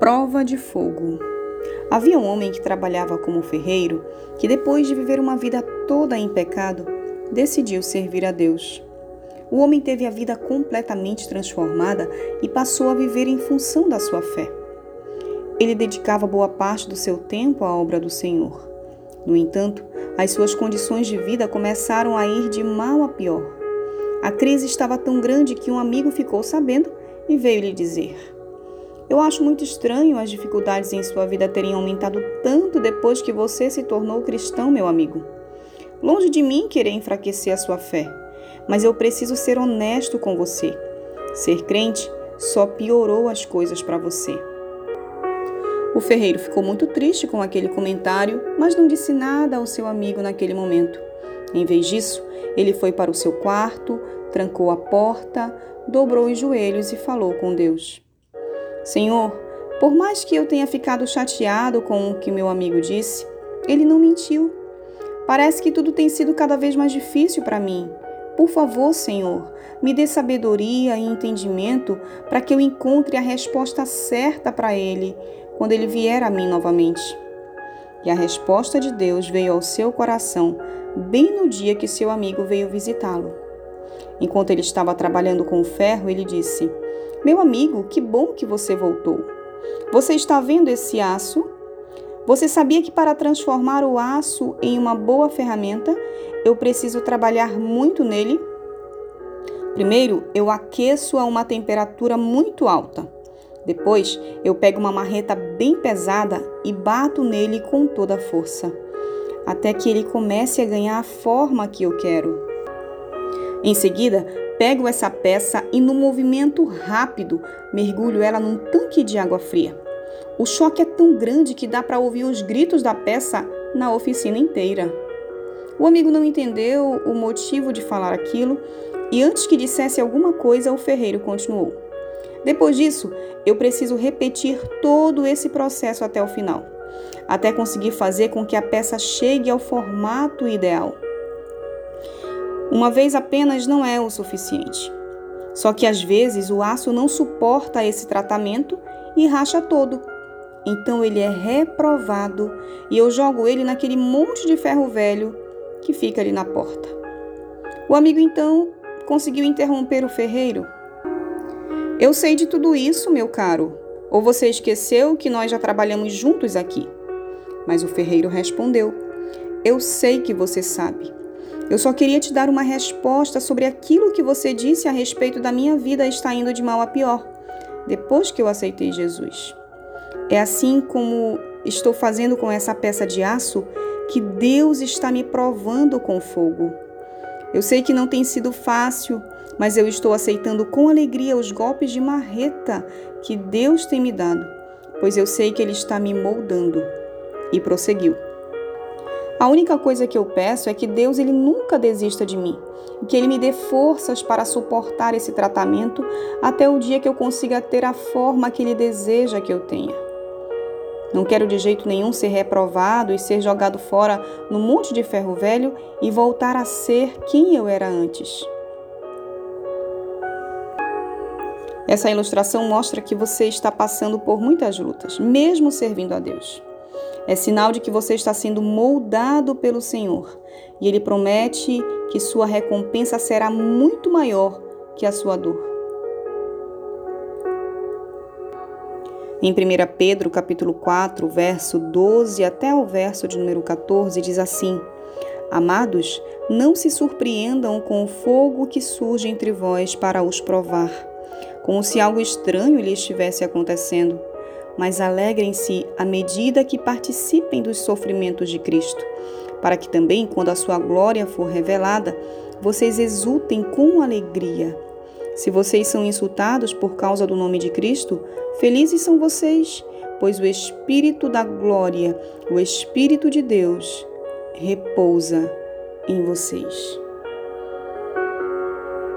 Prova de fogo. Havia um homem que trabalhava como ferreiro que, depois de viver uma vida toda em pecado, decidiu servir a Deus. O homem teve a vida completamente transformada e passou a viver em função da sua fé. Ele dedicava boa parte do seu tempo à obra do Senhor. No entanto, as suas condições de vida começaram a ir de mal a pior. A crise estava tão grande que um amigo ficou sabendo e veio lhe dizer: eu acho muito estranho as dificuldades em sua vida terem aumentado tanto depois que você se tornou cristão, meu amigo. Longe de mim querer enfraquecer a sua fé, mas eu preciso ser honesto com você. Ser crente só piorou as coisas para você. O ferreiro ficou muito triste com aquele comentário, mas não disse nada ao seu amigo naquele momento. Em vez disso, ele foi para o seu quarto, trancou a porta, dobrou os joelhos e falou com Deus. Senhor, por mais que eu tenha ficado chateado com o que meu amigo disse, ele não mentiu. Parece que tudo tem sido cada vez mais difícil para mim. Por favor, Senhor, me dê sabedoria e entendimento para que eu encontre a resposta certa para ele quando ele vier a mim novamente. E a resposta de Deus veio ao seu coração bem no dia que seu amigo veio visitá-lo. Enquanto ele estava trabalhando com o ferro, ele disse: meu amigo, que bom que você voltou. Você está vendo esse aço? Você sabia que para transformar o aço em uma boa ferramenta, eu preciso trabalhar muito nele? Primeiro, eu aqueço a uma temperatura muito alta. Depois, eu pego uma marreta bem pesada e bato nele com toda a força, até que ele comece a ganhar a forma que eu quero. Em seguida, Pego essa peça e, no movimento rápido, mergulho ela num tanque de água fria. O choque é tão grande que dá para ouvir os gritos da peça na oficina inteira. O amigo não entendeu o motivo de falar aquilo e, antes que dissesse alguma coisa, o ferreiro continuou. Depois disso, eu preciso repetir todo esse processo até o final, até conseguir fazer com que a peça chegue ao formato ideal. Uma vez apenas não é o suficiente. Só que às vezes o aço não suporta esse tratamento e racha todo. Então ele é reprovado e eu jogo ele naquele monte de ferro velho que fica ali na porta. O amigo então conseguiu interromper o ferreiro. Eu sei de tudo isso, meu caro. Ou você esqueceu que nós já trabalhamos juntos aqui? Mas o ferreiro respondeu: Eu sei que você sabe. Eu só queria te dar uma resposta sobre aquilo que você disse a respeito da minha vida está indo de mal a pior, depois que eu aceitei Jesus. É assim como estou fazendo com essa peça de aço que Deus está me provando com fogo. Eu sei que não tem sido fácil, mas eu estou aceitando com alegria os golpes de marreta que Deus tem me dado, pois eu sei que Ele está me moldando. E prosseguiu. A única coisa que eu peço é que Deus ele nunca desista de mim, que ele me dê forças para suportar esse tratamento até o dia que eu consiga ter a forma que ele deseja que eu tenha. Não quero de jeito nenhum ser reprovado e ser jogado fora no monte de ferro velho e voltar a ser quem eu era antes. Essa ilustração mostra que você está passando por muitas lutas, mesmo servindo a Deus. É sinal de que você está sendo moldado pelo Senhor e Ele promete que sua recompensa será muito maior que a sua dor. Em 1 Pedro capítulo 4, verso 12 até o verso de número 14, diz assim: Amados, não se surpreendam com o fogo que surge entre vós para os provar, como se algo estranho lhe estivesse acontecendo mas alegrem-se à medida que participem dos sofrimentos de Cristo, para que também, quando a sua glória for revelada, vocês exultem com alegria. Se vocês são insultados por causa do nome de Cristo, felizes são vocês, pois o Espírito da glória, o Espírito de Deus, repousa em vocês.